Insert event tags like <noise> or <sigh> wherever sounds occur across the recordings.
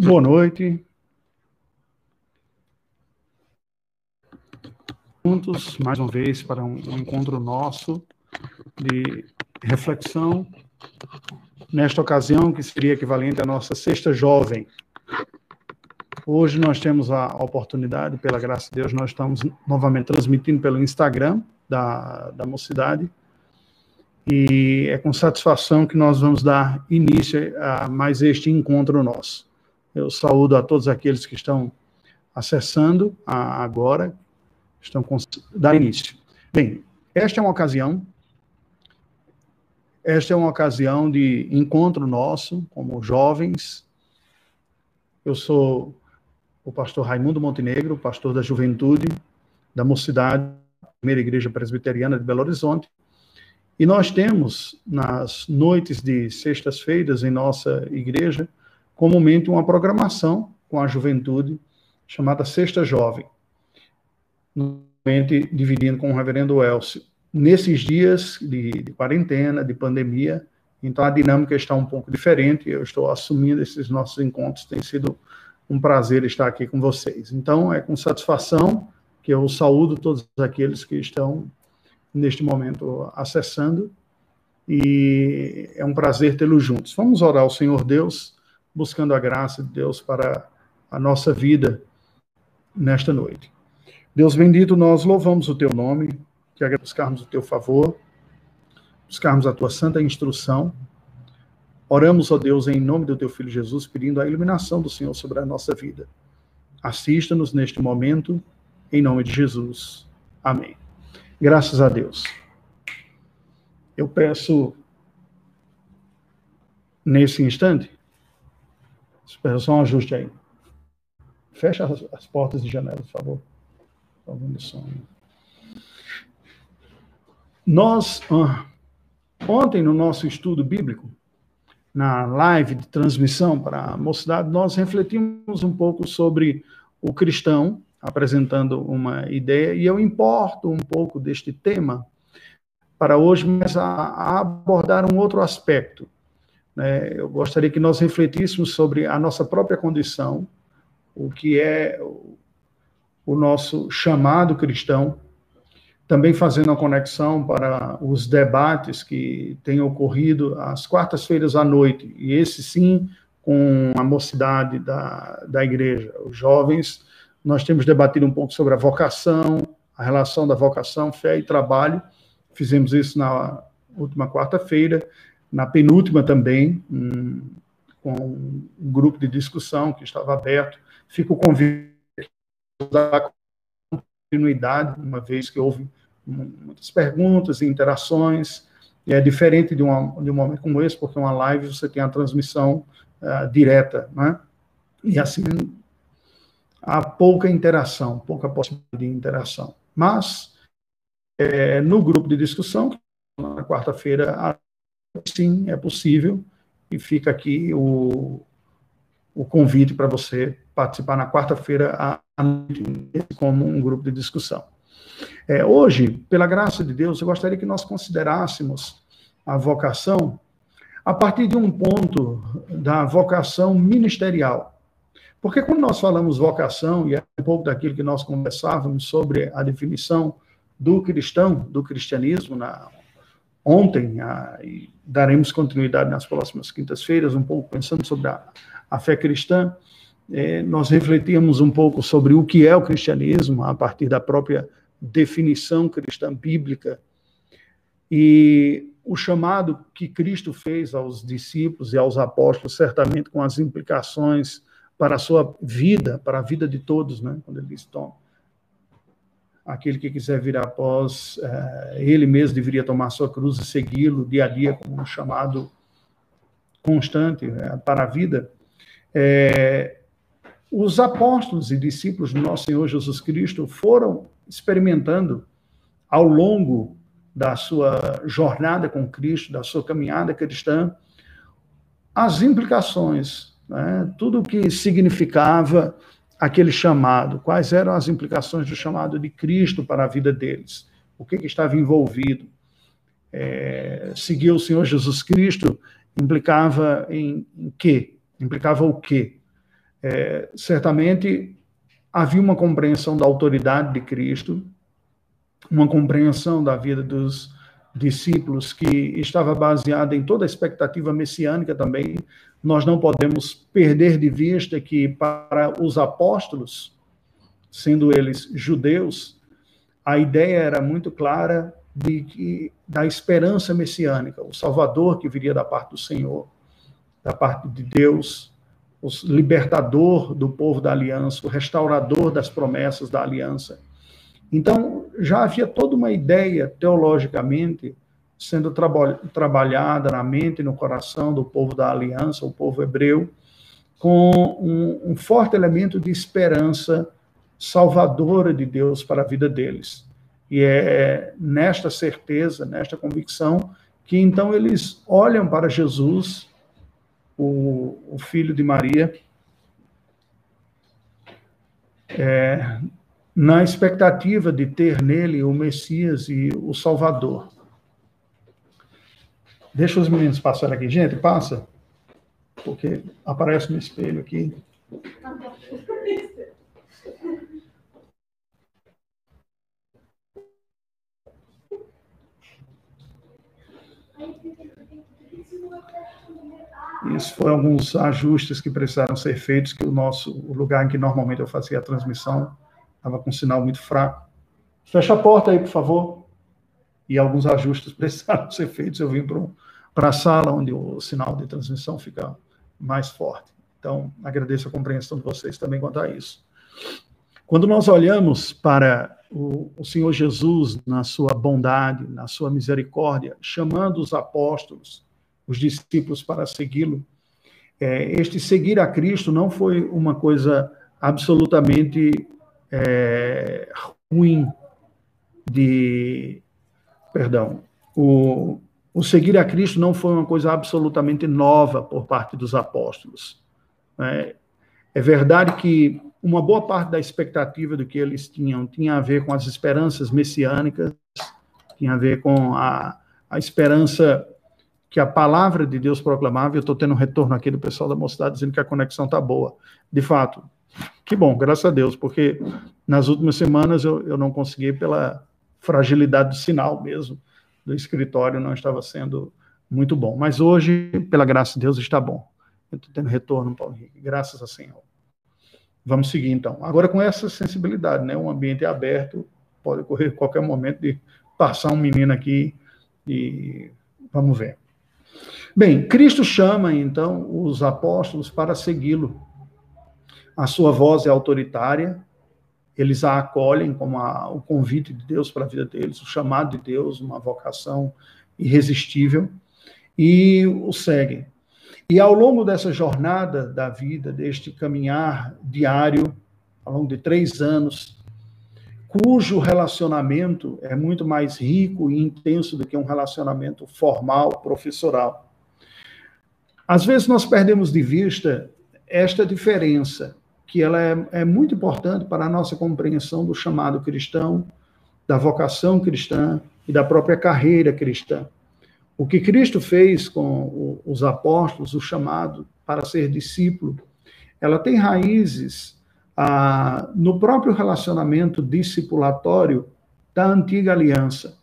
Boa noite. Juntos, mais uma vez, para um, um encontro nosso de reflexão, nesta ocasião, que seria equivalente à nossa sexta jovem. Hoje nós temos a oportunidade, pela graça de Deus, nós estamos novamente transmitindo pelo Instagram da, da Mocidade, e é com satisfação que nós vamos dar início a mais este encontro nosso. Eu saúdo a todos aqueles que estão acessando a, agora, estão com, dar início. Bem, esta é uma ocasião, esta é uma ocasião de encontro nosso, como jovens. Eu sou o pastor Raimundo Montenegro, pastor da juventude, da mocidade, primeira igreja presbiteriana de Belo Horizonte, e nós temos, nas noites de sextas-feiras em nossa igreja, comumente uma programação com a juventude chamada Sexta Jovem, normalmente dividindo com o reverendo Elcio. Nesses dias de, de quarentena, de pandemia, então a dinâmica está um pouco diferente, eu estou assumindo esses nossos encontros, tem sido um prazer estar aqui com vocês. Então, é com satisfação que eu saúdo todos aqueles que estão neste momento acessando, e é um prazer tê-los juntos. Vamos orar ao Senhor Deus, buscando a graça de Deus para a nossa vida nesta noite. Deus bendito, nós louvamos o teu nome, que buscarmos o teu favor, buscarmos a tua santa instrução. Oramos, ó Deus, em nome do teu filho Jesus, pedindo a iluminação do Senhor sobre a nossa vida. Assista-nos neste momento, em nome de Jesus. Amém. Graças a Deus. Eu peço, nesse instante, só um ajuste aí. Fecha as, as portas de janela, por favor. Nós, ah, ontem no nosso estudo bíblico, na live de transmissão para a mocidade, nós refletimos um pouco sobre o cristão apresentando uma ideia, e eu importo um pouco deste tema para hoje, mas a, a abordar um outro aspecto. Né? Eu gostaria que nós refletíssemos sobre a nossa própria condição, o que é o, nosso chamado cristão, também fazendo a conexão para os debates que têm ocorrido às quartas-feiras à noite, e esse sim com a mocidade da, da igreja, os jovens nós temos debatido um pouco sobre a vocação, a relação da vocação, fé e trabalho. Fizemos isso na última quarta-feira, na penúltima também, um, com um grupo de discussão que estava aberto. Fica o convite da continuidade, uma vez que houve muitas perguntas e interações. E é diferente de, uma, de um momento como esse, porque uma live você tem a transmissão uh, direta, né? E assim há pouca interação, pouca possibilidade de interação. Mas, é, no grupo de discussão, na quarta-feira, sim, é possível, e fica aqui o, o convite para você participar na quarta-feira à noite como um grupo de discussão. É, hoje, pela graça de Deus, eu gostaria que nós considerássemos a vocação a partir de um ponto da vocação ministerial. Porque quando nós falamos vocação, e é um pouco daquilo que nós conversávamos sobre a definição do cristão, do cristianismo, na, ontem, a, e daremos continuidade nas próximas quintas-feiras, um pouco pensando sobre a, a fé cristã, é, nós refletíamos um pouco sobre o que é o cristianismo, a partir da própria definição cristã bíblica, e o chamado que Cristo fez aos discípulos e aos apóstolos, certamente com as implicações para a sua vida, para a vida de todos, né? Quando ele diz, Tom, aquele que quiser vir após, é, ele mesmo deveria tomar sua cruz e segui-lo dia a dia como um chamado constante né, para a vida. É, os apóstolos e discípulos do nosso Senhor Jesus Cristo foram experimentando ao longo da sua jornada com Cristo, da sua caminhada cristã, as implicações né? tudo o que significava aquele chamado, quais eram as implicações do chamado de Cristo para a vida deles, o que, que estava envolvido. É, seguir o Senhor Jesus Cristo implicava em, em quê? Implicava o quê? É, certamente havia uma compreensão da autoridade de Cristo, uma compreensão da vida dos discípulos que estava baseada em toda a expectativa messiânica também. Nós não podemos perder de vista que para os apóstolos, sendo eles judeus, a ideia era muito clara de que da esperança messiânica, o Salvador que viria da parte do Senhor, da parte de Deus, o libertador do povo da aliança, o restaurador das promessas da aliança. Então, já havia toda uma ideia, teologicamente, sendo traba trabalhada na mente e no coração do povo da aliança, o povo hebreu, com um, um forte elemento de esperança salvadora de Deus para a vida deles. E é nesta certeza, nesta convicção, que então eles olham para Jesus, o, o filho de Maria, é, na expectativa de ter nele o Messias e o Salvador. Deixa os meninos passarem aqui. Gente, passa. Porque aparece no espelho aqui. Isso foram alguns ajustes que precisaram ser feitos, que o nosso o lugar em que normalmente eu fazia a transmissão estava com um sinal muito fraco. Fecha a porta aí, por favor. E alguns ajustes <laughs> precisaram ser feitos. Eu vim para a sala onde o sinal de transmissão fica mais forte. Então, agradeço a compreensão de vocês também quanto a isso. Quando nós olhamos para o, o Senhor Jesus, na sua bondade, na sua misericórdia, chamando os apóstolos, os discípulos para segui-lo, é, este seguir a Cristo não foi uma coisa absolutamente é, ruim de. Perdão. O, o seguir a Cristo não foi uma coisa absolutamente nova por parte dos apóstolos. É, é verdade que uma boa parte da expectativa do que eles tinham tinha a ver com as esperanças messiânicas, tinha a ver com a, a esperança que a palavra de Deus proclamava. Eu estou tendo um retorno aqui do pessoal da mocidade dizendo que a conexão está boa. De fato, que bom, graças a Deus, porque nas últimas semanas eu, eu não consegui, pela fragilidade do sinal mesmo, do escritório, não estava sendo muito bom. Mas hoje, pela graça de Deus, está bom. Eu estou tendo retorno, Paulo Henrique, graças a Senhor. Vamos seguir então. Agora com essa sensibilidade, né? Um ambiente aberto, pode ocorrer qualquer momento de passar um menino aqui e vamos ver. Bem, Cristo chama então os apóstolos para segui-lo. A sua voz é autoritária, eles a acolhem como a, o convite de Deus para a vida deles, o chamado de Deus, uma vocação irresistível, e o seguem. E ao longo dessa jornada da vida, deste caminhar diário, ao longo de três anos, cujo relacionamento é muito mais rico e intenso do que um relacionamento formal, professoral. Às vezes nós perdemos de vista esta diferença, que ela é, é muito importante para a nossa compreensão do chamado cristão, da vocação cristã e da própria carreira cristã. O que Cristo fez com os apóstolos, o chamado para ser discípulo, ela tem raízes ah, no próprio relacionamento discipulatório da antiga aliança.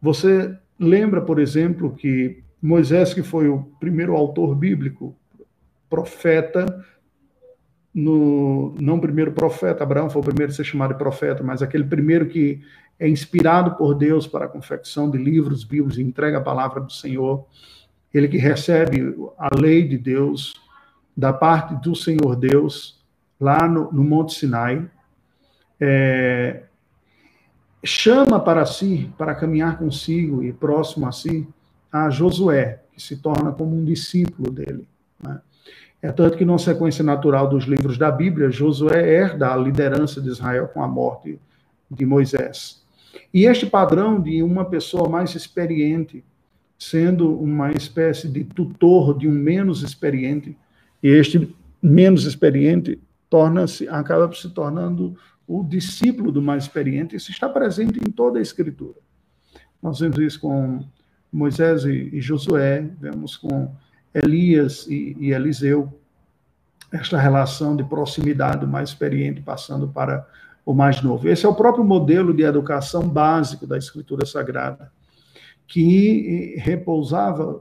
Você lembra, por exemplo, que Moisés, que foi o primeiro autor bíblico, profeta, no, não primeiro profeta, Abraão foi o primeiro a ser chamado de profeta, mas aquele primeiro que é inspirado por Deus para a confecção de livros bíblicos e entrega a palavra do Senhor, ele que recebe a lei de Deus da parte do Senhor Deus lá no, no Monte Sinai, é, chama para si, para caminhar consigo e próximo a si, a Josué, que se torna como um discípulo dele. Né? É tanto que, numa sequência natural dos livros da Bíblia, Josué herda a liderança de Israel com a morte de Moisés. E este padrão de uma pessoa mais experiente, sendo uma espécie de tutor de um menos experiente, e este menos experiente torna-se, acaba se tornando o discípulo do mais experiente, isso está presente em toda a Escritura. Nós vemos isso com Moisés e, Josué, vemos com Elias e, e Eliseu, esta relação de proximidade do mais experiente passando para o mais novo. Esse é o próprio modelo de educação básico da Escritura Sagrada, que repousava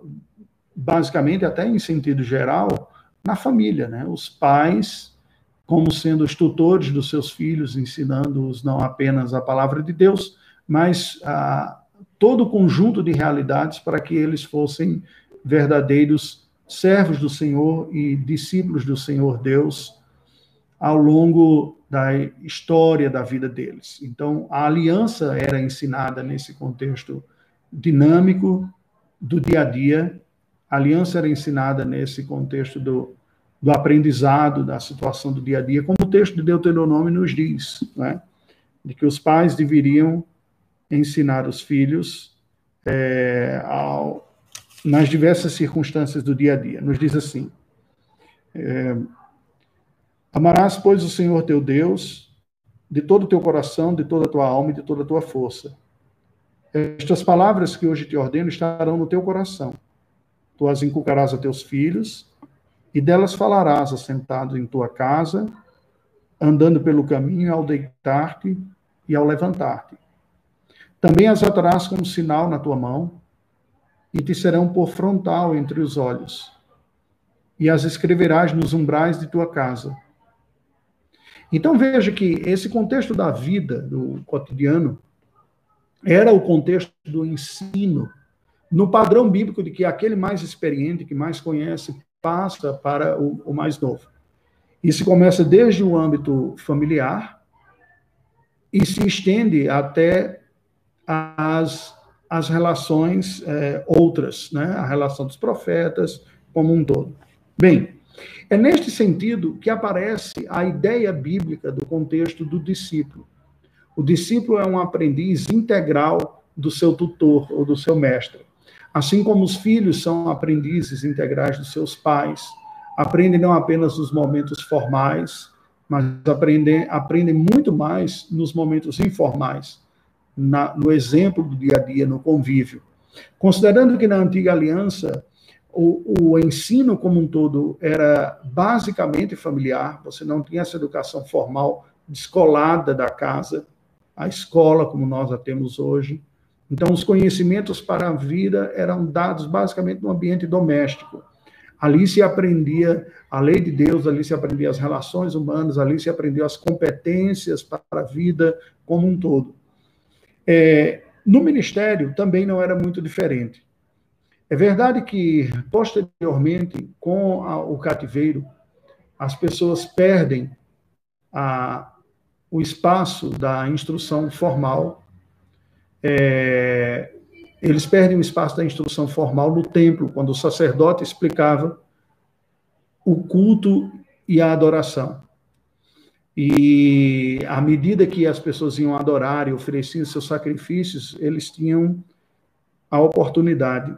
basicamente, até em sentido geral, na família, né? Os pais como sendo os tutores dos seus filhos, ensinando-os não apenas a palavra de Deus, mas a, todo o conjunto de realidades para que eles fossem verdadeiros servos do Senhor e discípulos do Senhor Deus ao longo da história da vida deles. Então, a aliança era ensinada nesse contexto dinâmico do dia a dia, a aliança era ensinada nesse contexto do do aprendizado, da situação do dia a dia, como o texto de Deuteronômio nos diz, né? de que os pais deveriam ensinar os filhos é, ao, nas diversas circunstâncias do dia a dia. Nos diz assim: é, Amarás, pois, o Senhor teu Deus de todo o teu coração, de toda a tua alma e de toda a tua força. Estas palavras que hoje te ordeno estarão no teu coração. Tu as inculcarás a teus filhos e delas falarás assentado em tua casa, andando pelo caminho ao deitar-te e ao levantar-te. Também as atarás como sinal na tua mão, e te serão por frontal entre os olhos, e as escreverás nos umbrais de tua casa. Então veja que esse contexto da vida, do cotidiano, era o contexto do ensino, no padrão bíblico de que aquele mais experiente, que mais conhece, passa para o, o mais novo. Isso começa desde o âmbito familiar e se estende até as, as relações é, outras, né? a relação dos profetas como um todo. Bem, é neste sentido que aparece a ideia bíblica do contexto do discípulo. O discípulo é um aprendiz integral do seu tutor ou do seu mestre. Assim como os filhos são aprendizes integrais dos seus pais, aprendem não apenas nos momentos formais, mas aprendem, aprendem muito mais nos momentos informais, na, no exemplo do dia a dia, no convívio. Considerando que na antiga aliança o, o, ensino como um todo era basicamente familiar, você não tinha essa educação formal descolada da casa, a escola como nós a temos hoje, então, os conhecimentos para a vida eram dados basicamente no ambiente doméstico. Ali se aprendia a lei de Deus, ali se aprendia as relações humanas, ali se aprendia as competências para a vida como um todo. É, no ministério também não era muito diferente. É verdade que, posteriormente, com a, o cativeiro, as pessoas perdem a, o espaço da instrução formal é, eles perdem o espaço da instrução formal no templo, quando o sacerdote explicava o culto e a adoração. E à medida que as pessoas iam adorar e ofereciam seus sacrifícios, eles tinham a oportunidade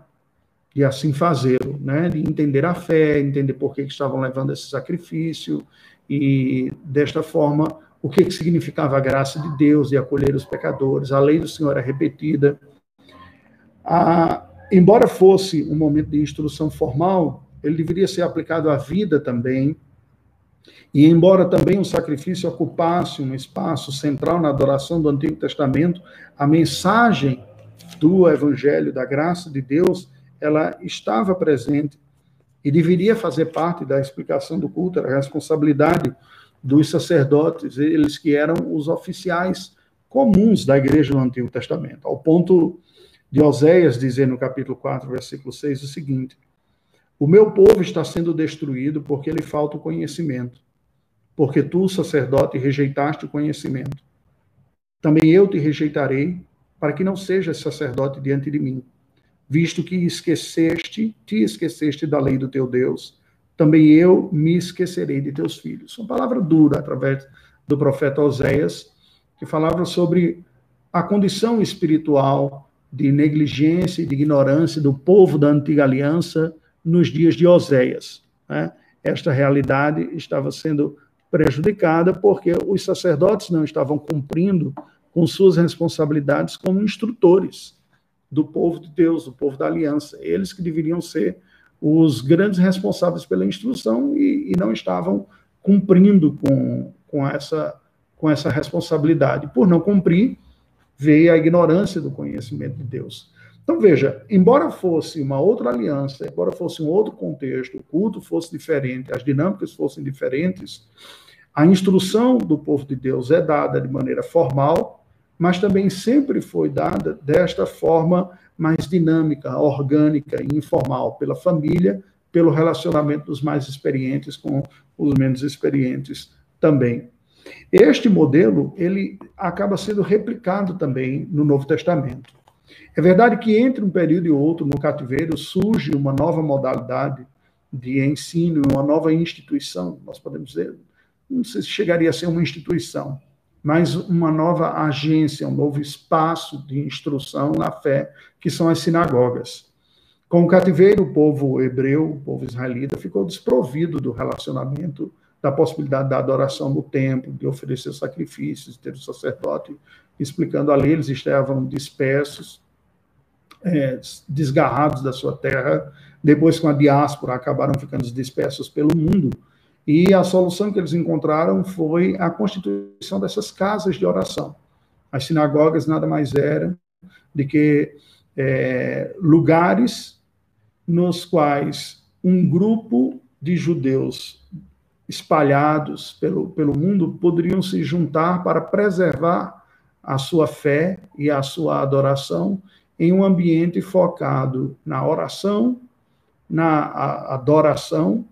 de assim fazê-lo, né? de entender a fé, entender por que estavam levando esse sacrifício, e desta forma o que, significava a graça de Deus e acolher os pecadores, a lei do Senhor é repetida. Embora fosse um momento de instrução formal, ele deveria ser aplicado à vida também. E embora também o sacrifício ocupasse um espaço central na adoração do Antigo Testamento, a mensagem do Evangelho da graça de Deus, ela estava presente e deveria fazer parte da explicação do culto, a responsabilidade dos sacerdotes, eles que eram os oficiais comuns da igreja no Antigo Testamento, ao ponto de Oséias dizer no capítulo 4, versículo 6 o seguinte: O meu povo está sendo destruído porque lhe falta o conhecimento, porque tu, sacerdote, rejeitaste o conhecimento. Também eu te rejeitarei, para que não sejas sacerdote diante de mim, visto que esqueceste, te esqueceste da lei do teu Deus também eu me esquecerei de teus filhos. Uma palavra dura através do profeta Oséias, que falava sobre a condição espiritual de negligência e de ignorância do povo da antiga aliança nos dias de Oséias. Né? Esta realidade estava sendo prejudicada porque os sacerdotes não estavam cumprindo com suas responsabilidades como instrutores do povo de Deus, do povo da aliança. Eles que deveriam ser os grandes responsáveis pela instrução e, e não estavam cumprindo com, com, essa, com essa responsabilidade. Por não cumprir, veio a ignorância do conhecimento de Deus. Então, veja, embora fosse uma outra aliança, embora fosse um outro contexto, o culto fosse diferente, as dinâmicas fossem diferentes, a instrução do povo de Deus é dada de maneira formal, mas também sempre foi dada desta forma mais dinâmica, orgânica e informal, pela família, pelo relacionamento dos mais experientes com os menos experientes também. Este modelo, ele acaba sendo replicado também no Novo Testamento. É verdade que entre um período e outro no cativeiro surge uma nova modalidade de ensino, uma nova instituição, nós podemos dizer, não sei se chegaria a ser uma instituição, mas uma nova agência, um novo espaço de instrução na fé, que são as sinagogas. Com o cativeiro, o povo hebreu, o povo israelita, ficou desprovido do relacionamento, da possibilidade da adoração no templo, de oferecer sacrifícios, de ter o sacerdote explicando a lei, eles estavam dispersos, é, desgarrados da sua terra, depois com a diáspora acabaram ficando dispersos pelo mundo, e a solução que eles encontraram foi a constituição dessas casas de oração. As sinagogas nada mais eram de que é, lugares nos quais um grupo de judeus espalhados pelo, pelo mundo poderiam se juntar para preservar a sua fé e a sua adoração em um ambiente focado na oração, na adoração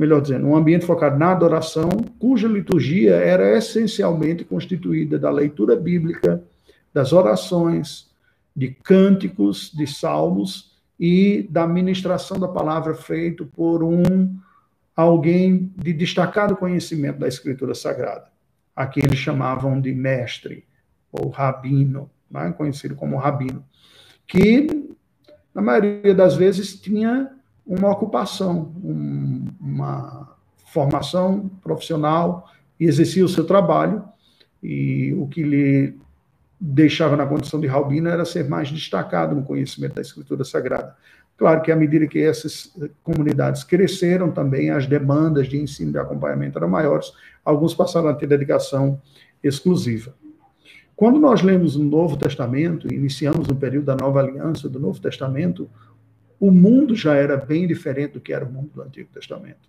melhor dizendo, um ambiente focado na adoração, cuja liturgia era essencialmente constituída da leitura bíblica, das orações, de cânticos, de salmos e da ministração da palavra feito por um alguém de destacado conhecimento da escritura sagrada. Aqui eles chamavam de mestre ou rabino, né? conhecido como rabino, que na maioria das vezes tinha uma ocupação, um, uma formação profissional e exercia o seu trabalho. E o que lhe deixava na condição de Rabino era ser mais destacado no conhecimento da Escritura Sagrada. Claro que à medida que essas comunidades cresceram também, as demandas de ensino e de acompanhamento eram maiores, alguns passaram a ter dedicação exclusiva. Quando nós lemos o Novo Testamento, iniciamos o período da Nova Aliança do Novo Testamento, o mundo já era bem diferente do que era o mundo do Antigo Testamento.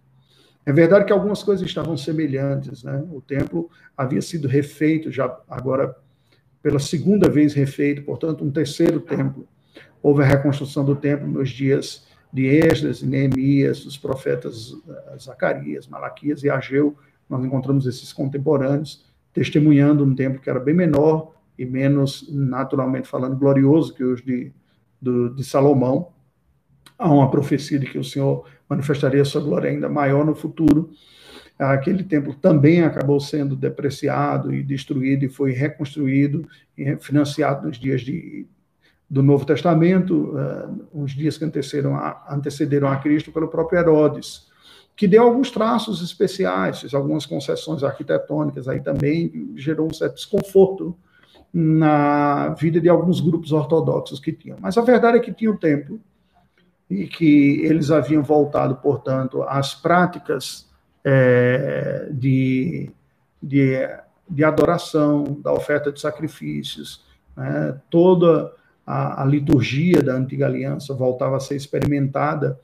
É verdade que algumas coisas estavam semelhantes, né? O templo havia sido refeito já agora pela segunda vez refeito, portanto, um terceiro templo. Houve a reconstrução do templo nos dias de Esdras Neemias, dos profetas eh, Zacarias, Malaquias e Ageu. Nós encontramos esses contemporâneos testemunhando um templo que era bem menor e menos, naturalmente falando, glorioso que os de, do, de Salomão há uma profecia de que o Senhor manifestaria sua glória ainda maior no futuro. Aquele templo também acabou sendo depreciado e destruído e foi reconstruído e financiado nos dias de, do Novo Testamento, uh, uns dias que antecederam a, antecederam a Cristo pelo próprio Herodes, que deu alguns traços especiais, algumas concessões arquitetônicas aí também, gerou um certo desconforto na vida de alguns grupos ortodoxos que tinham. Mas a verdade é que tinha o templo, e que eles haviam voltado, portanto, às práticas é, de, de, de, adoração, da oferta de sacrifícios, né? toda a, a, liturgia da antiga aliança voltava a ser experimentada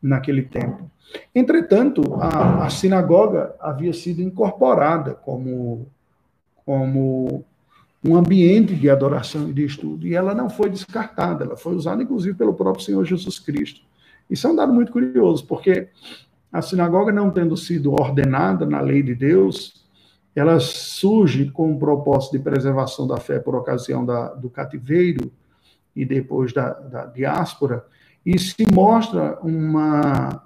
naquele tempo. Entretanto, a, a sinagoga havia sido incorporada como, como um ambiente de adoração e de estudo, e ela não foi descartada, ela foi usada inclusive pelo próprio Senhor Jesus Cristo. Isso é um dado muito curioso, porque a sinagoga não tendo sido ordenada na lei de Deus, ela surge com o propósito de preservação da fé por ocasião da, do cativeiro e depois da, da diáspora, e se mostra uma,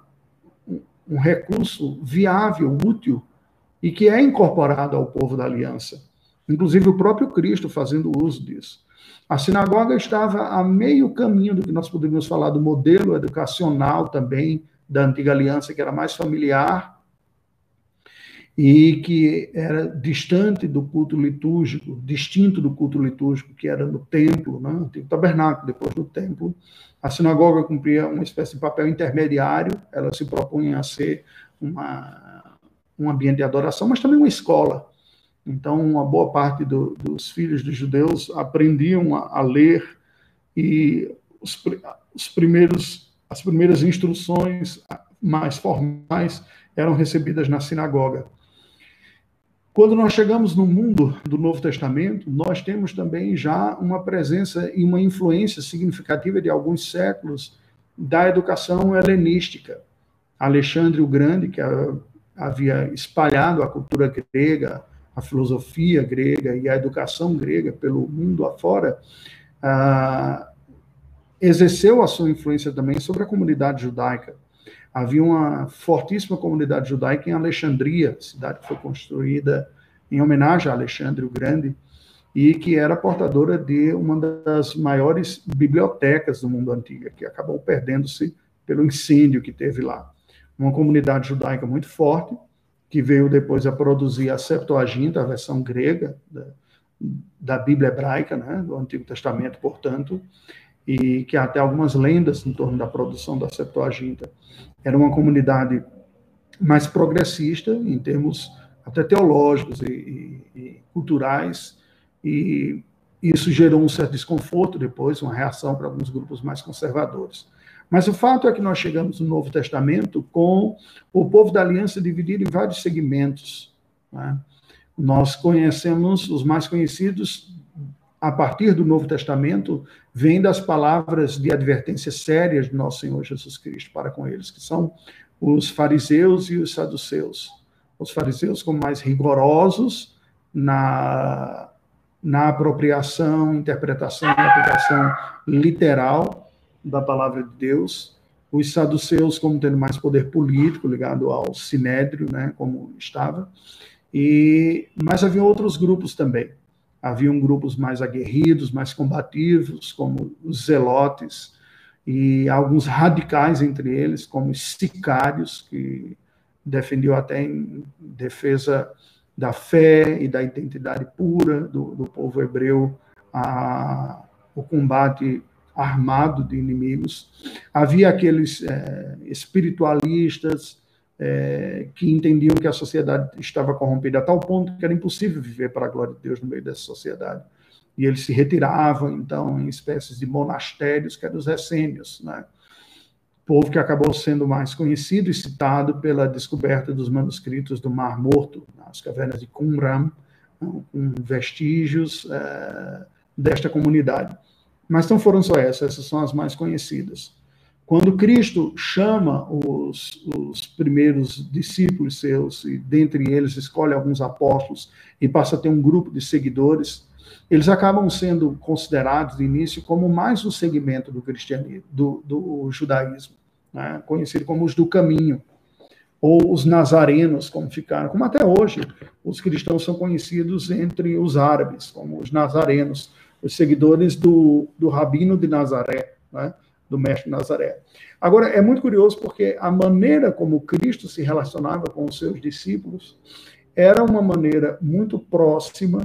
um recurso viável, útil, e que é incorporado ao povo da aliança inclusive o próprio Cristo fazendo uso disso. A sinagoga estava a meio caminho do que nós poderíamos falar do modelo educacional também da antiga aliança, que era mais familiar, e que era distante do culto litúrgico, distinto do culto litúrgico que era no templo, né? o tabernáculo, depois do templo. A sinagoga cumpria uma espécie de papel intermediário, ela se propunha a ser uma, um ambiente de adoração, mas também uma escola. Então, uma boa parte do, dos filhos dos judeus aprendiam a, a ler e os, os primeiros, as primeiras instruções mais formais eram recebidas na sinagoga. Quando nós chegamos no mundo do Novo Testamento, nós temos também já uma presença e uma influência significativa de alguns séculos da educação helenística. Alexandre o Grande, que havia espalhado a cultura grega, a filosofia grega e a educação grega pelo mundo afora, ah, exerceu a sua influência também sobre a comunidade judaica. Havia uma fortíssima comunidade judaica em Alexandria, cidade que foi construída em homenagem a Alexandre o Grande, e que era portadora de uma das maiores bibliotecas do mundo antigo, que acabou perdendo-se pelo incêndio que teve lá. Uma comunidade judaica muito forte, que veio depois a produzir a Septuaginta, a versão grega da, da Bíblia hebraica, né, do Antigo Testamento, portanto, e que há até algumas lendas em torno da produção da Septuaginta. Era uma comunidade mais progressista em termos até teológicos e, e, e culturais, e isso gerou um certo desconforto depois, uma reação para alguns grupos mais conservadores. Mas o fato é que nós chegamos no Novo Testamento com o povo da aliança dividido em vários segmentos. Né? Nós conhecemos os mais conhecidos a partir do Novo Testamento, vem das palavras de advertência sérias de nosso Senhor Jesus Cristo para com eles, que são os fariseus e os saduceus. Os fariseus como mais rigorosos na, na apropriação, interpretação e aplicação literal da palavra de Deus, os saduceus como tendo mais poder político ligado ao sinédrio, né, como estava, e mas havia outros grupos também Haviam grupos mais aguerridos, mais combativos, como os zelotes, e alguns radicais entre eles, como os sicários, que defendiam até em defesa da fé e da identidade pura do, do povo hebreu, a, o combate armado de inimigos. Havia aqueles é, espiritualistas é, que entendiam que a sociedade estava corrompida a tal ponto que era impossível viver para a glória de Deus no meio dessa sociedade. E eles se retiravam, então, em espécies de monastérios, que eram os essênios, né? povo que acabou sendo mais conhecido e citado pela descoberta dos manuscritos do Mar Morto, nas cavernas de Qumran, com vestígios é, desta comunidade. Mas não foram só essas, essas são as mais conhecidas. Quando Cristo chama os, os, primeiros discípulos seus, e dentre eles escolhe alguns apóstolos e passa a ter um grupo de seguidores, eles acabam sendo considerados de início como mais um segmento do cristianismo, do, do judaísmo, né? conhecido como os do caminho, ou os nazarenos, como ficaram, como até hoje os cristãos são conhecidos entre os árabes, como os nazarenos, os seguidores do, do rabino de Nazaré, né? Do mestre Nazaré. Agora, é muito curioso porque a maneira como Cristo se relacionava com os seus discípulos era uma maneira muito próxima,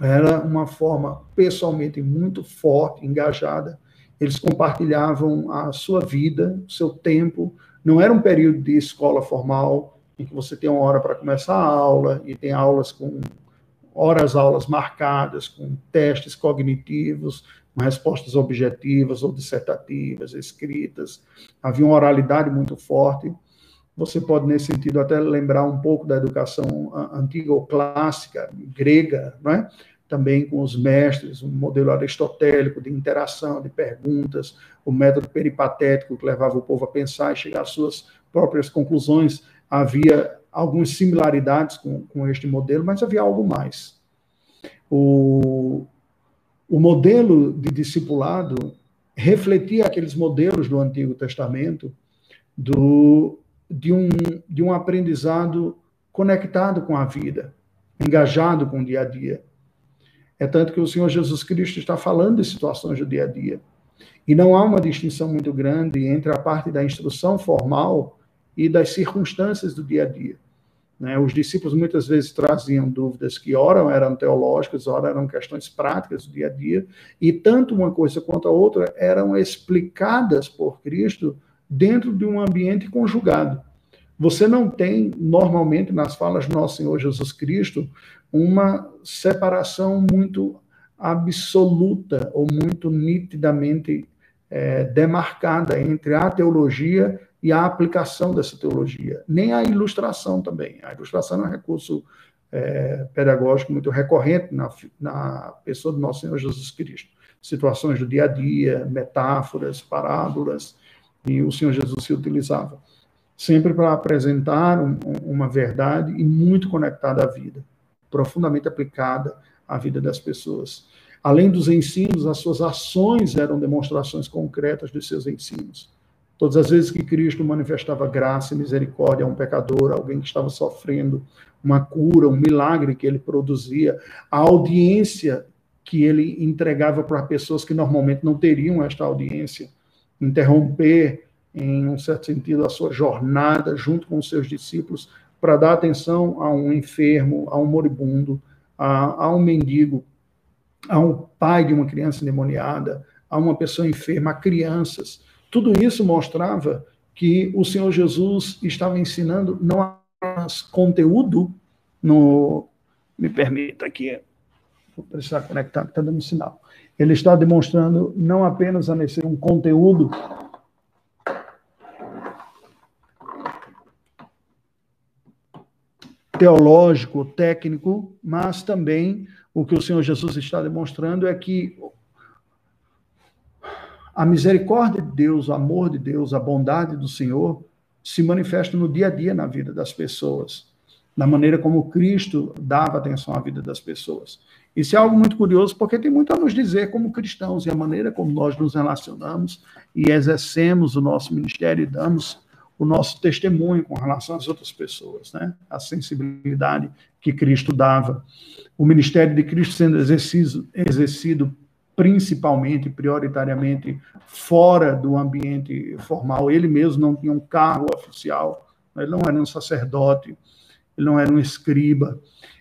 era uma forma pessoalmente muito forte, engajada. Eles compartilhavam a sua vida, o seu tempo. Não era um período de escola formal, em que você tem uma hora para começar a aula e tem aulas com horas aulas marcadas, com testes cognitivos, respostas objetivas ou dissertativas, escritas. Havia uma oralidade muito forte. Você pode, nesse sentido, até lembrar um pouco da educação antiga ou clássica, grega, é? também com os mestres, um modelo aristotélico de interação, de perguntas, o método peripatético que levava o povo a pensar e chegar às suas próprias conclusões. Havia algumas similaridades com, com este modelo, mas havia algo mais. O, o modelo de discipulado refletia aqueles modelos do Antigo Testamento do, de, um, de um aprendizado conectado com a vida, engajado com o dia a dia. É tanto que o Senhor Jesus Cristo está falando de situações do dia a dia. E não há uma distinção muito grande entre a parte da instrução formal e das circunstâncias do dia a dia. Né? Os discípulos muitas vezes traziam dúvidas que, ora, eram teológicas, ora, eram questões práticas do dia a dia, e tanto uma coisa quanto a outra eram explicadas por Cristo dentro de um ambiente conjugado. Você não tem, normalmente, nas falas do nosso Senhor Jesus Cristo, uma separação muito absoluta ou muito nitidamente é, demarcada entre a teologia e a aplicação dessa teologia, nem a ilustração também. A ilustração é um recurso é, pedagógico muito recorrente na, na pessoa do nosso Senhor Jesus Cristo. Situações do dia a dia, metáforas, parábolas, e o Senhor Jesus se utilizava. Sempre para apresentar um, uma verdade e muito conectada à vida, profundamente aplicada à vida das pessoas. Além dos ensinos, as suas ações eram demonstrações concretas dos seus ensinos. Todas as vezes que Cristo manifestava graça e misericórdia a um pecador, alguém que estava sofrendo uma cura, um milagre que ele produzia, a audiência que ele entregava para pessoas que normalmente não teriam esta audiência, interromper, em um certo sentido, a sua jornada junto com os seus discípulos para dar atenção a um enfermo, a um moribundo, a, a um mendigo, a um pai de uma criança endemoniada, a uma pessoa enferma, a crianças tudo isso mostrava que o Senhor Jesus estava ensinando não apenas conteúdo no. Me permita aqui, vou precisar conectar, está dando sinal. Ele está demonstrando não apenas a necessidade de um conteúdo teológico, técnico, mas também o que o Senhor Jesus está demonstrando é que a misericórdia de Deus, o amor de Deus, a bondade do Senhor se manifesta no dia a dia na vida das pessoas, na maneira como Cristo dava atenção à vida das pessoas. Isso é algo muito curioso, porque tem muito a nos dizer como cristãos e a maneira como nós nos relacionamos e exercemos o nosso ministério e damos o nosso testemunho com relação às outras pessoas, né? A sensibilidade que Cristo dava. O ministério de Cristo sendo exercido, exercido principalmente, prioritariamente, fora do ambiente formal. Ele mesmo não tinha um cargo oficial, ele não era um sacerdote, ele não era um escriba,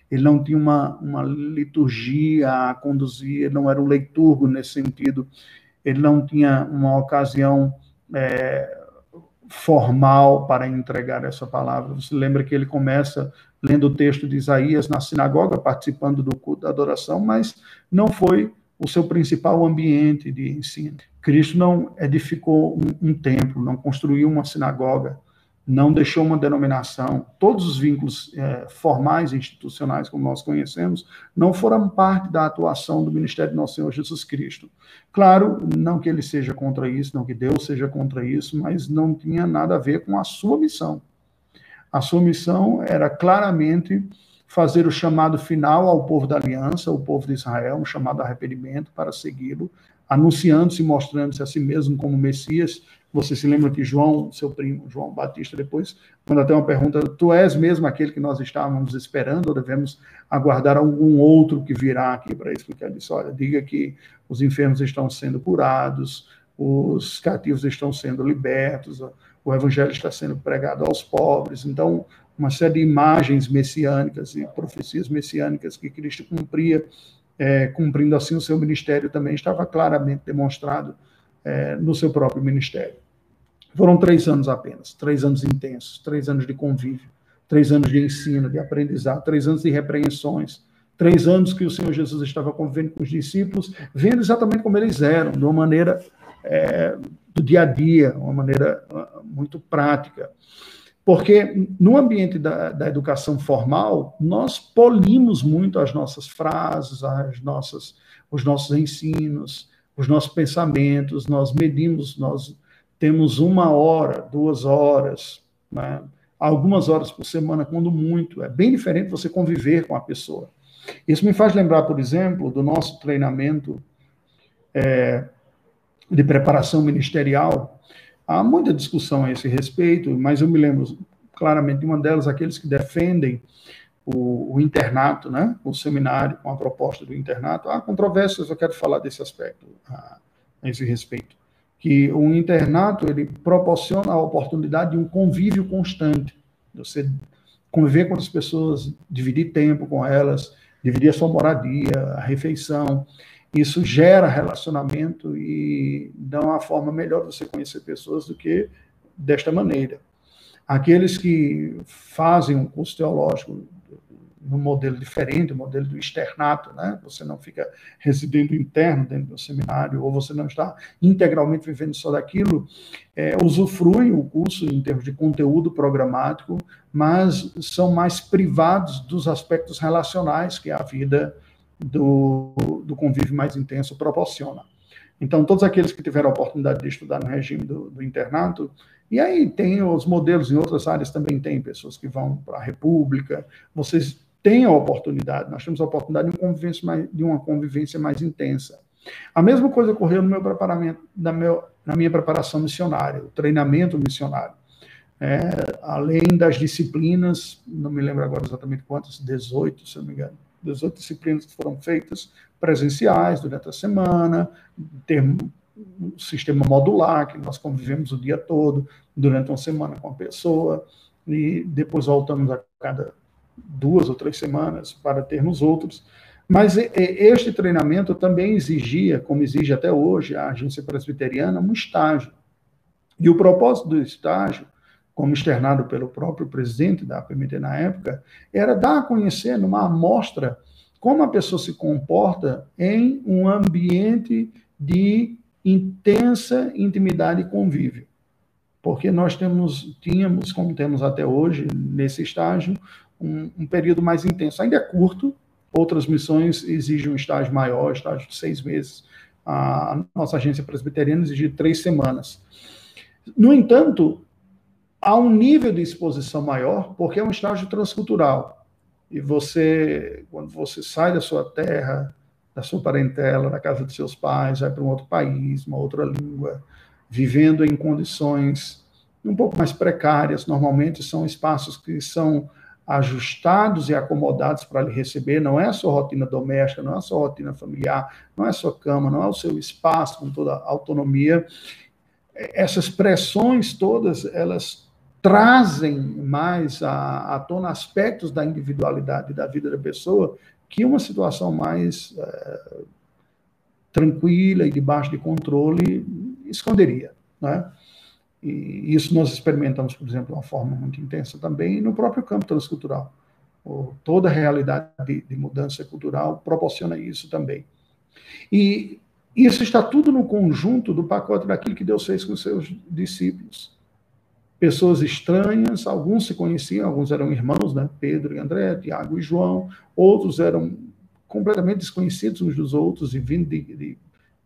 ele não tinha uma, uma liturgia a conduzir, ele não era um leiturgo nesse sentido, ele não tinha uma ocasião é, formal para entregar essa palavra. Você lembra que ele começa lendo o texto de Isaías na sinagoga, participando do culto da adoração, mas não foi o seu principal ambiente de ensino. Cristo não edificou um, um templo, não construiu uma sinagoga, não deixou uma denominação. Todos os vínculos é, formais e institucionais, como nós conhecemos, não foram parte da atuação do ministério do nosso Senhor Jesus Cristo. Claro, não que ele seja contra isso, não que Deus seja contra isso, mas não tinha nada a ver com a sua missão. A sua missão era claramente fazer o chamado final ao povo da aliança, o povo de Israel, um chamado arrependimento para segui-lo, anunciando-se mostrando-se a si mesmo como Messias. Você se lembra que João, seu primo, João Batista, depois, quando até uma pergunta, tu és mesmo aquele que nós estávamos esperando, ou devemos aguardar algum outro que virá aqui para explicar? Disse, olha, diga que os enfermos estão sendo curados, os cativos estão sendo libertos, o evangelho está sendo pregado aos pobres. Então, uma série de imagens messiânicas e profecias messiânicas que Cristo cumpria, é, cumprindo assim o seu ministério também, estava claramente demonstrado é, no seu próprio ministério. Foram três anos apenas, três anos intensos, três anos de convívio, três anos de ensino, de aprendizado, três anos de repreensões, três anos que o Senhor Jesus estava convivendo com os discípulos, vendo exatamente como eles eram, de uma maneira é, do dia a dia, uma maneira ah, muito prática. Porque no ambiente da, da, educação formal, nós polimos muito as nossas frases, as nossas, os nossos ensinos, os nossos pensamentos, nós medimos, nós temos uma hora, duas horas, né? algumas horas por semana, quando muito. É bem diferente você conviver com a pessoa. Isso me faz lembrar, por exemplo, do nosso treinamento é, de preparação ministerial, Há muita discussão a esse respeito, mas eu me lembro claramente de uma delas, aqueles que defendem o, o, internato, né, o seminário com a proposta do internato. Há controvérsias, eu quero falar desse aspecto a, a esse respeito. Que o internato ele proporciona a oportunidade de um convívio constante. Você conviver com as pessoas, dividir tempo com elas, dividir a sua moradia, a refeição. Isso gera relacionamento e dá uma forma melhor de você conhecer pessoas do que desta maneira. Aqueles que fazem um curso teológico num modelo diferente, o modelo do externato, né? Você não fica residendo interno dentro do seminário, ou você não está integralmente vivendo só daquilo, é, usufruem o curso em termos de conteúdo programático, mas são mais privados dos aspectos relacionais que a vida do, do convívio mais intenso proporciona. Então, todos aqueles que tiveram a oportunidade de estudar no regime do, do internato, e aí tem os modelos em outras áreas também tem pessoas que vão para a República, vocês tem a oportunidade, nós temos a oportunidade de uma convivência mais, de uma convivência mais intensa. A mesma coisa ocorreu no meu preparamento, na, meu, na minha preparação missionária, o treinamento missionário. É, além das disciplinas, não me lembro agora exatamente quantas, 18, se não me engano, 18 disciplinas que foram feitas presenciais durante a semana, ter um sistema modular, que nós convivemos o dia todo, durante uma semana com a pessoa, e depois voltamos a cada duas ou três semanas para termos outros. Mas este treinamento também exigia, como exige até hoje a agência presbiteriana, um estágio. E o propósito do estágio, como externado pelo próprio presidente da PMT na época, era dar a conhecer numa amostra como a pessoa se comporta em um ambiente de intensa intimidade e convívio. Porque nós temos, tínhamos, como temos até hoje, nesse estágio, um, um, período mais intenso. Ainda é curto, outras missões exigem um estágio maior, estágio de seis meses. A nossa agência presbiteriana exige três semanas. No entanto, há um nível de exposição maior, porque é um estágio transcultural. E você, quando você sai da sua terra, da sua parentela, da casa dos seus pais, vai para um outro país, uma outra língua, vivendo em condições um pouco mais precárias, normalmente são espaços que são ajustados e acomodados para lhe receber, não é a sua rotina doméstica, não é a sua rotina familiar, não é a sua cama, não é o seu espaço com toda a autonomia. Essas pressões todas, elas trazem mais à, à tona aspectos da individualidade da vida da pessoa que uma situação mais é, tranquila e debaixo de controle esconderia, né? E isso nós experimentamos, por exemplo, de uma forma muito intensa também no próprio campo transcultural. Toda a realidade de, de mudança cultural proporciona isso também. E isso está tudo no conjunto do pacote daquilo que Deus fez com os seus discípulos. Pessoas estranhas, alguns se conheciam, alguns eram irmãos, né? Pedro e André, Tiago e João, outros eram completamente desconhecidos uns dos outros e vindo de, de,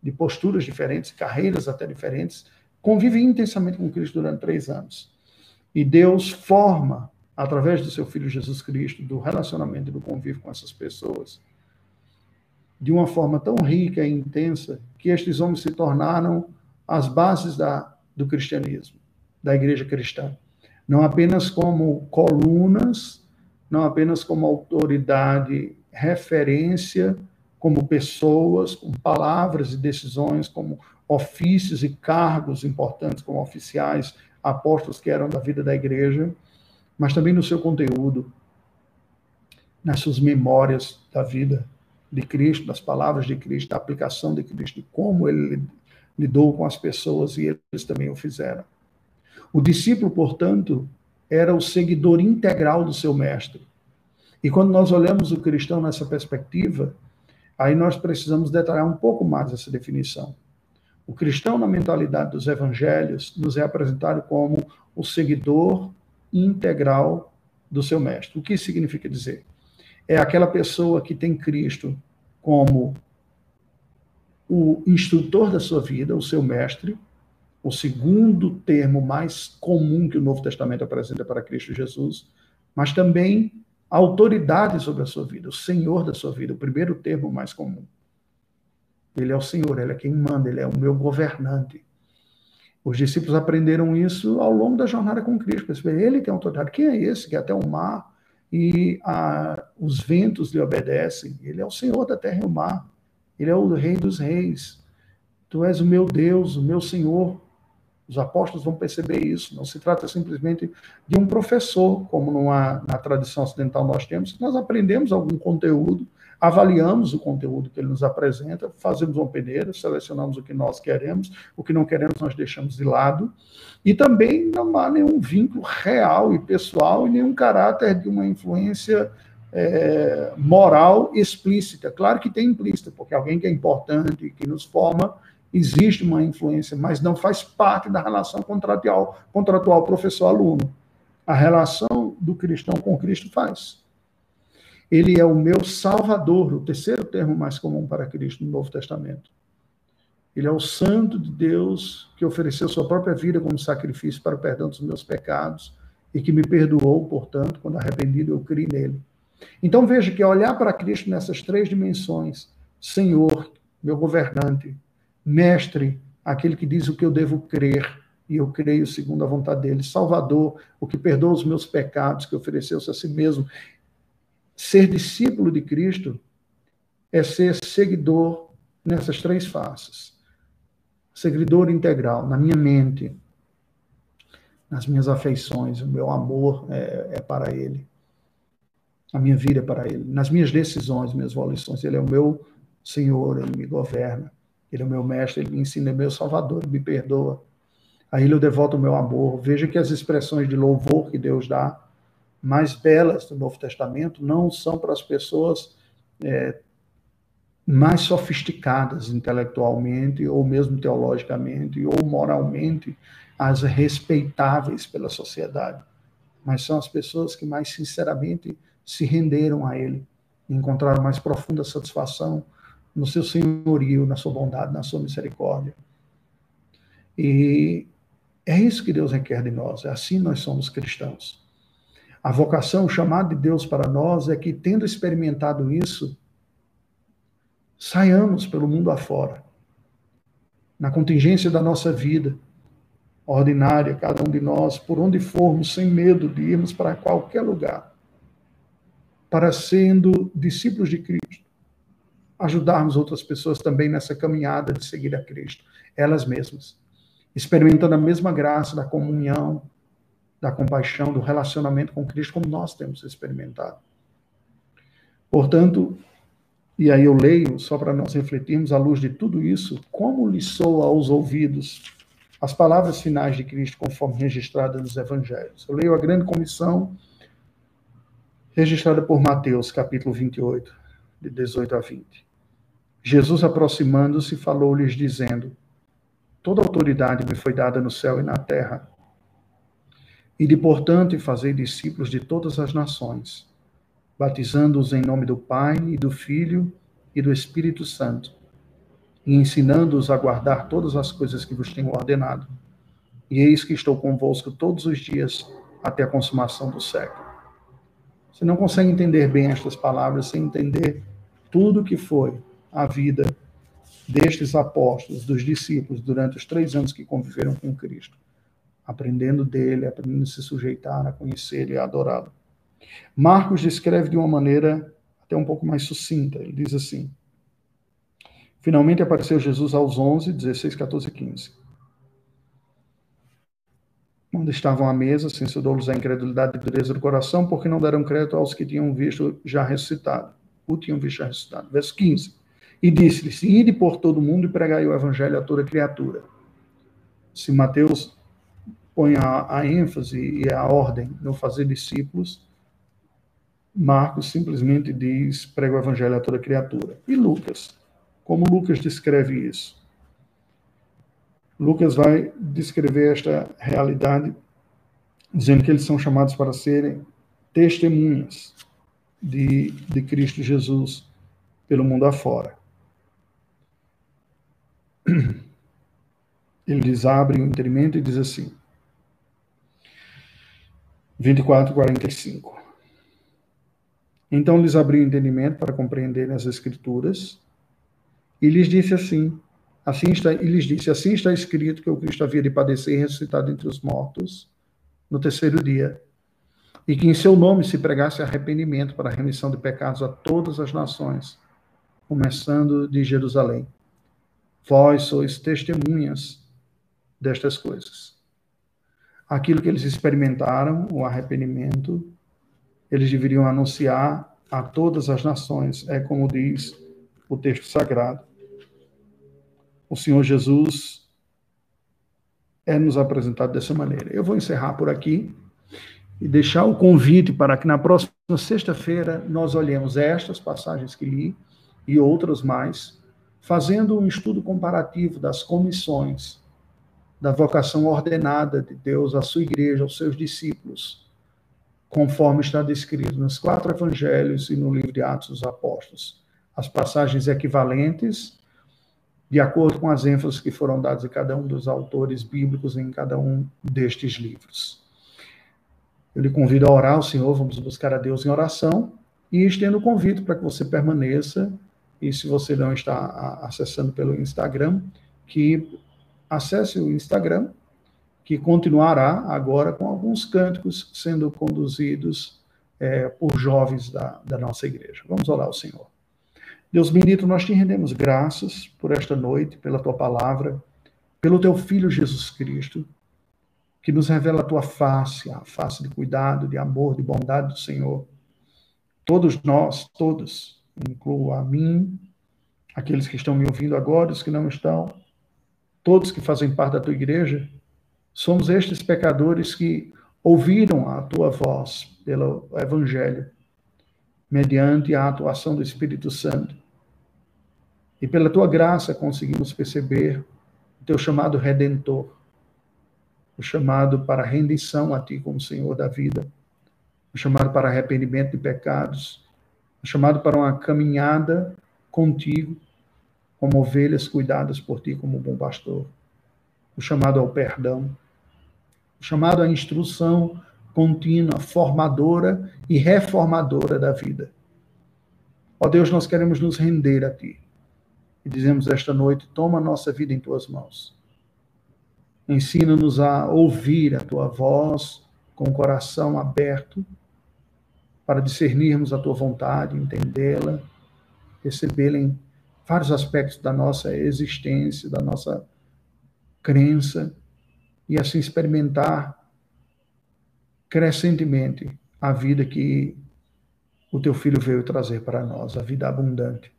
de posturas diferentes, carreiras até diferentes, convive intensamente com Cristo durante três anos. E Deus forma, através do seu Filho Jesus Cristo, do relacionamento e do convívio com essas pessoas, de uma forma tão rica e intensa, que estes homens se tornaram as bases da, do cristianismo, da igreja cristã. Não apenas como colunas, não apenas como autoridade, referência, como pessoas, com palavras e decisões, como ofícios e cargos importantes como oficiais, apóstolos que eram da vida da igreja, mas também no seu conteúdo, nas suas memórias da vida de Cristo, das palavras de Cristo, da aplicação de Cristo, de como ele lidou com as pessoas e eles também o fizeram. O discípulo, portanto, era o seguidor integral do seu mestre. E quando nós olhamos o cristão nessa perspectiva, aí nós precisamos detalhar um pouco mais essa definição. O cristão, na mentalidade dos evangelhos, nos é apresentado como o seguidor integral do seu mestre. O que isso significa dizer? É aquela pessoa que tem Cristo como o instrutor da sua vida, o seu mestre, o segundo termo mais comum que o Novo Testamento apresenta para Cristo Jesus, mas também a autoridade sobre a sua vida, o Senhor da sua vida, o primeiro termo mais comum. Ele é o Senhor, ele é quem manda, ele é o meu governante. Os discípulos aprenderam isso ao longo da jornada com Cristo. Ele tem autoridade. Quem é esse que até o mar e a, os ventos lhe obedecem? Ele é o Senhor da terra e o mar. Ele é o Rei dos Reis. Tu és o meu Deus, o meu Senhor. Os apóstolos vão perceber isso. Não se trata simplesmente de um professor, como numa, na tradição ocidental nós temos. Nós aprendemos algum conteúdo, avaliamos o conteúdo que ele nos apresenta, fazemos uma peneira, selecionamos o que nós queremos, o que não queremos nós deixamos de lado. E também não há nenhum vínculo real e pessoal e nenhum caráter de uma influência é, moral explícita. Claro que tem implícita, porque alguém que é importante, que nos forma, existe uma influência, mas não faz parte da relação contratual, contratual professor-aluno. A relação do cristão com Cristo faz. Ele é o meu salvador, o terceiro termo mais comum para Cristo no Novo Testamento. Ele é o santo de Deus que ofereceu sua própria vida como sacrifício para o perdão dos meus pecados e que me perdoou, portanto, quando arrependido eu criei nele. Então veja que olhar para Cristo nessas três dimensões, Senhor, meu governante, Mestre, aquele que diz o que eu devo crer, e eu creio segundo a vontade dele. Salvador, o que perdoa os meus pecados, que ofereceu-se a si mesmo. Ser discípulo de Cristo é ser seguidor nessas três faces. Seguidor integral, na minha mente, nas minhas afeições, o meu amor é, é para Ele. A minha vida é para Ele. Nas minhas decisões, minhas volições, Ele é o meu Senhor, Ele me governa. Ele é o meu mestre, ele me ensina, é meu salvador, ele me perdoa. A ele eu devoto o meu amor. Veja que as expressões de louvor que Deus dá, mais belas do Novo Testamento, não são para as pessoas é, mais sofisticadas intelectualmente, ou mesmo teologicamente, ou moralmente, as respeitáveis pela sociedade. Mas são as pessoas que mais sinceramente se renderam a Ele, encontraram mais profunda satisfação no seu senhorio, na sua bondade, na sua misericórdia. E é isso que Deus requer de nós, é assim nós somos cristãos. A vocação, o chamado de Deus para nós é que, tendo experimentado isso, saiamos pelo mundo afora, na contingência da nossa vida ordinária, cada um de nós, por onde formos, sem medo de irmos para qualquer lugar, para sendo discípulos de Cristo, ajudarmos outras pessoas também nessa caminhada de seguir a Cristo, elas mesmas, experimentando a mesma graça da comunhão, da compaixão, do relacionamento com Cristo, como nós temos experimentado. Portanto, e aí eu leio, só para nós refletirmos à luz de tudo isso, como lhe soa aos ouvidos as palavras finais de Cristo, conforme registradas nos evangelhos. Eu leio a grande comissão registrada por Mateus, capítulo 28, de 18 a 20. Jesus, aproximando-se, falou-lhes, dizendo: Toda autoridade me foi dada no céu e na terra. E de portanto, fazei discípulos de todas as nações, batizando-os em nome do Pai e do Filho e do Espírito Santo, e ensinando-os a guardar todas as coisas que vos tenho ordenado. E eis que estou convosco todos os dias até a consumação do século. Você não consegue entender bem estas palavras sem entender tudo que foi a vida destes apóstolos, dos discípulos, durante os três anos que conviveram com Cristo, aprendendo dele, aprendendo a se sujeitar, a conhecê-lo e a adorá-lo. Marcos descreve de uma maneira até um pouco mais sucinta. Ele diz assim: Finalmente apareceu Jesus aos 11, 16, 14 e 15. Quando estavam à mesa, censurou-lhes a incredulidade e dureza do coração, porque não deram crédito aos que tinham visto já ressuscitado. O tinham visto já ressuscitado. Verso 15. E disse-lhes: Ide por todo mundo e pregai o evangelho a toda criatura. Se Mateus põe a, a ênfase e a ordem no fazer discípulos, Marcos simplesmente diz: prega o evangelho a toda criatura. E Lucas? Como Lucas descreve isso? Lucas vai descrever esta realidade dizendo que eles são chamados para serem testemunhas de, de Cristo Jesus pelo mundo afora. Ele lhes abre o entendimento e diz assim, 24, 45. Então lhes abriu o entendimento para compreenderem as Escrituras e lhes disse assim, assim está, e lhes disse, assim está escrito que o Cristo havia de padecer e ressuscitar entre os mortos no terceiro dia, e que em seu nome se pregasse arrependimento para a remissão de pecados a todas as nações, começando de Jerusalém. Vós sois testemunhas destas coisas. Aquilo que eles experimentaram, o arrependimento, eles deveriam anunciar a todas as nações, é como diz o texto sagrado. O Senhor Jesus é nos apresentado dessa maneira. Eu vou encerrar por aqui e deixar o convite para que na próxima sexta-feira nós olhemos estas passagens que li e outras mais, fazendo um estudo comparativo das comissões da vocação ordenada de Deus à sua igreja, aos seus discípulos, conforme está descrito nos quatro evangelhos e no livro de Atos dos Apóstolos. As passagens equivalentes, de acordo com as ênfases que foram dadas a cada um dos autores bíblicos em cada um destes livros. Eu lhe convido a orar ao Senhor, vamos buscar a Deus em oração e estendo o convite para que você permaneça. E se você não está acessando pelo Instagram, que acesse o Instagram, que continuará agora com alguns cânticos sendo conduzidos é, por jovens da, da nossa igreja. Vamos orar ao Senhor. Deus bendito, nós te rendemos graças por esta noite, pela tua palavra, pelo teu Filho Jesus Cristo que nos revela a tua face, a face de cuidado, de amor, de bondade do Senhor. Todos nós, todos, incluo a mim, aqueles que estão me ouvindo agora, os que não estão, todos que fazem parte da tua igreja, somos estes pecadores que ouviram a tua voz pelo Evangelho, mediante a atuação do Espírito Santo. E pela tua graça conseguimos perceber o teu chamado redentor o chamado para rendição a Ti como Senhor da vida, o chamado para arrependimento de pecados, o chamado para uma caminhada contigo, como ovelhas cuidadas por Ti como bom pastor, o chamado ao perdão, o chamado à instrução contínua, formadora e reformadora da vida. Ó Deus, nós queremos nos render a Ti. E dizemos esta noite: toma nossa vida em Tuas mãos. Ensina-nos a ouvir a tua voz com o coração aberto para discernirmos a tua vontade, entendê-la, recebê-la em vários aspectos da nossa existência, da nossa crença e assim experimentar crescentemente a vida que o teu filho veio trazer para nós, a vida abundante.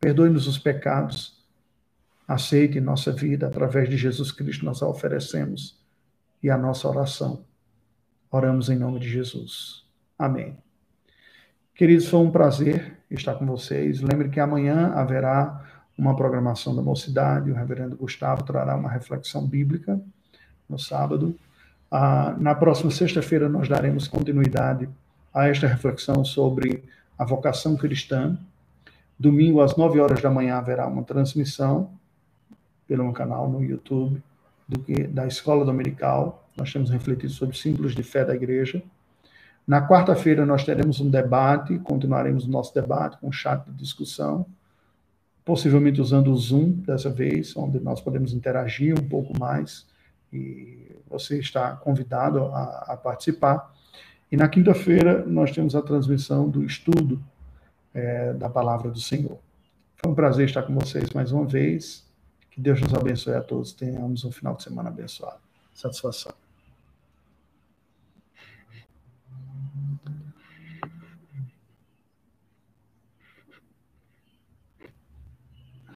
Perdoe-nos os pecados aceite nossa vida, através de Jesus Cristo, nós a oferecemos e a nossa oração. Oramos em nome de Jesus. Amém. Queridos, foi um prazer estar com vocês. Lembre que amanhã haverá uma programação da mocidade. O reverendo Gustavo trará uma reflexão bíblica no sábado. Ah, na próxima sexta-feira, nós daremos continuidade a esta reflexão sobre a vocação cristã. Domingo, às nove horas da manhã, haverá uma transmissão pelo canal no YouTube, do que da Escola Dominical. Nós temos refletido sobre símbolos de fé da igreja. Na quarta-feira nós teremos um debate, continuaremos o nosso debate com um chat de discussão, possivelmente usando o Zoom dessa vez, onde nós podemos interagir um pouco mais e você está convidado a, a participar. E na quinta-feira nós temos a transmissão do estudo é, da palavra do Senhor. Foi um prazer estar com vocês mais uma vez. Que Deus nos abençoe a todos. Tenhamos um final de semana abençoado. Satisfação.